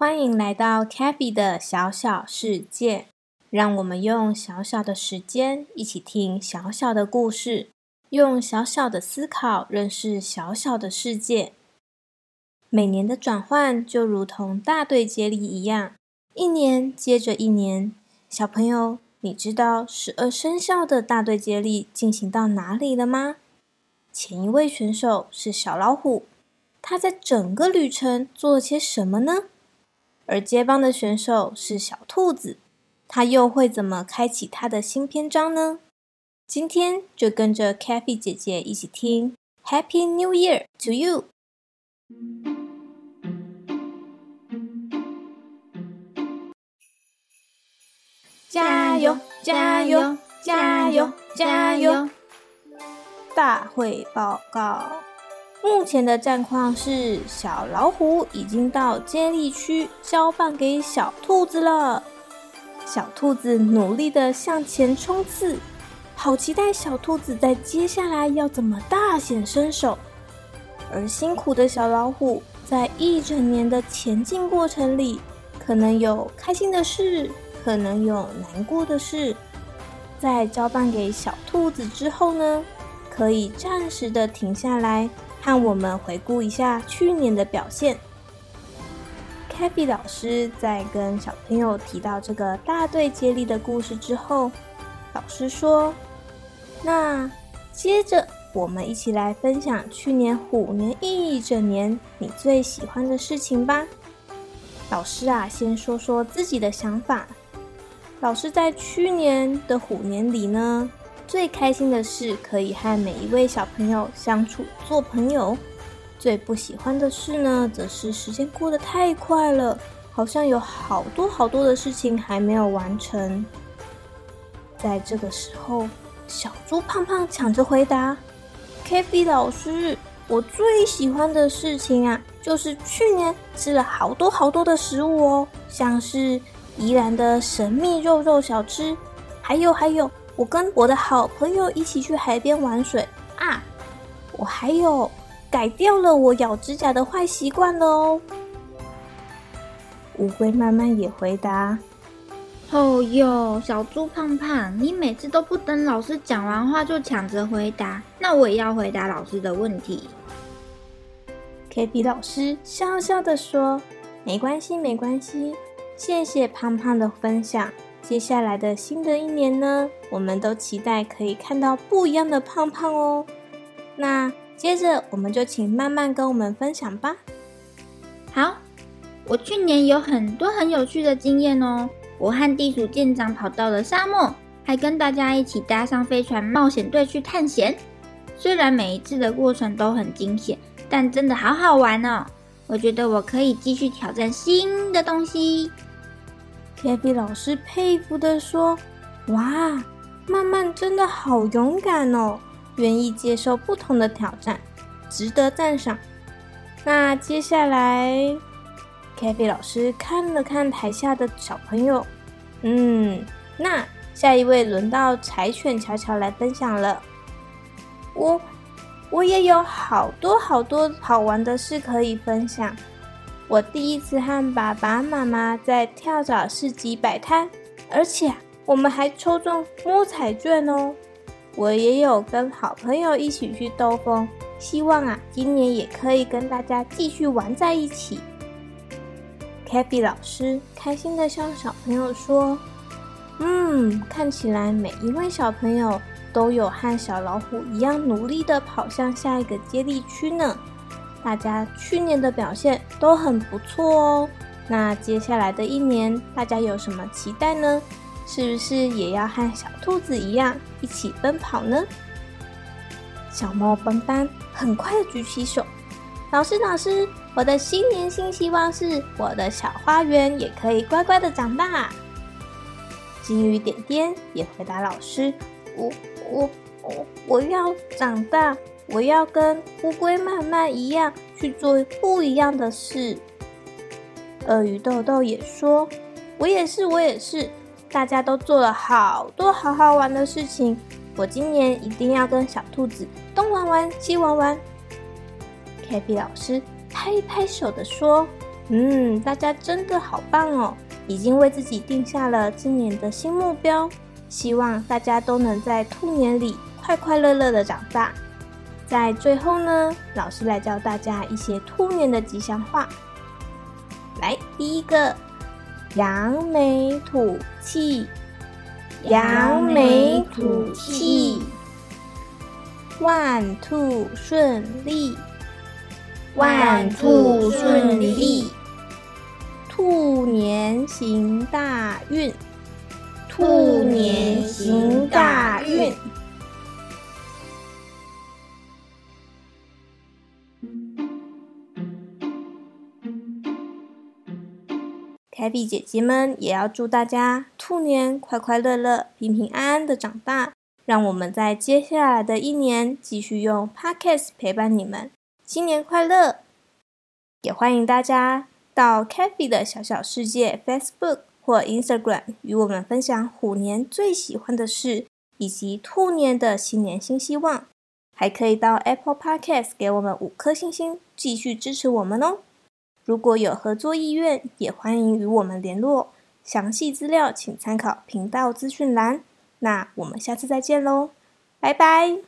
欢迎来到 CaFi 的小小世界，让我们用小小的时间一起听小小的故事，用小小的思考认识小小的世界。每年的转换就如同大队接力一样，一年接着一年。小朋友，你知道十二生肖的大队接力进行到哪里了吗？前一位选手是小老虎，他在整个旅程做了些什么呢？而接棒的选手是小兔子，他又会怎么开启他的新篇章呢？今天就跟着 Cathy 姐姐一起听 Happy New Year to you！加油！加油！加油！加油！大会报告。目前的战况是，小老虎已经到接力区交棒给小兔子了。小兔子努力的向前冲刺，好期待小兔子在接下来要怎么大显身手。而辛苦的小老虎在一整年的前进过程里，可能有开心的事，可能有难过的事。在交棒给小兔子之后呢，可以暂时的停下来。和我们回顾一下去年的表现。CaFi 老师在跟小朋友提到这个大队接力的故事之后，老师说：“那接着我们一起来分享去年虎年一整年你最喜欢的事情吧。”老师啊，先说说自己的想法。老师在去年的虎年里呢，最开心的是可以和每一位小朋友相处做朋友，最不喜欢的事呢，则是时间过得太快了，好像有好多好多的事情还没有完成。在这个时候，小猪胖胖抢着回答：“CaFi 老师，我最喜欢的事情啊，就是去年吃了好多好多的食物哦，像是宜兰的神秘肉肉小吃，还有还有。”我跟我的好朋友一起去海边玩水啊！我还有改掉了我咬指甲的坏习惯了哦。乌龟慢慢也回答：“哦哟，小猪胖胖，你每次都不等老师讲完话就抢着回答，那我也要回答老师的问题。”CaFi 老师笑笑的说：“没关系，没关系，谢谢胖胖的分享。”接下来的新的一年呢，我们都期待可以看到不一样的胖胖哦。那接着我们就请慢慢跟我们分享吧。好，我去年有很多很有趣的经验哦。我和地鼠舰长跑到了沙漠，还跟大家一起搭上飞船冒险队去探险。虽然每一次的过程都很惊险，但真的好好玩哦。我觉得我可以继续挑战新的东西。CaFi 老师佩服地说：“哇，曼曼真的好勇敢哦，愿意接受不同的挑战，值得赞赏。”那接下来，CaFi 老师看了看台下的小朋友，嗯，那下一位轮到柴犬乔乔来分享了。我，我也有好多好多好玩的事可以分享。我第一次和爸爸妈妈在跳蚤市集摆摊，而且我们还抽中摸彩券哦。我也有跟好朋友一起去兜风，希望啊，今年也可以跟大家继续玩在一起。CaFi 老师开心的向小朋友说：“嗯，看起来每一位小朋友都有和小老虎一样努力的跑向下一个接力区呢。大家去年的表现都很不错哦。那接下来的一年，大家有什么期待呢？是不是也要和小兔子一样一起奔跑呢？小猫斑斑很快举起手：“老师，老师，我的新年新希望是我的小花园也可以乖乖的长大。”金鱼点点也回答老师：“我、我、我，我要长大。”我要跟乌龟慢慢一样去做不一样的事。鳄鱼豆豆也说：“我也是，我也是。大家都做了好多好好玩的事情，我今年一定要跟小兔子东玩玩西玩玩。” CaFi 老师拍一拍手的说：“嗯，大家真的好棒哦，已经为自己定下了今年的新目标，希望大家都能在兔年里快快乐乐的长大。”在最后呢，老师来教大家一些兔年的吉祥话。来，第一个，扬眉吐气，扬眉吐气，万兔顺利，万兔顺利，兔年行大运，兔年行大运。CaFi 姐姐们也要祝大家兔年快快乐乐、平平安安的长大。让我们在接下来的一年继续用 Podcast 陪伴你们，新年快乐！也欢迎大家到 CaFi 的小小世界 Facebook 或 Instagram 与我们分享虎年最喜欢的事，以及兔年的新年新希望。还可以到 Apple Podcast 给我们五颗星星，继续支持我们哦。如果有合作意愿，也欢迎与我们联络。详细资料请参考频道资讯栏。那我们下次再见喽，拜拜。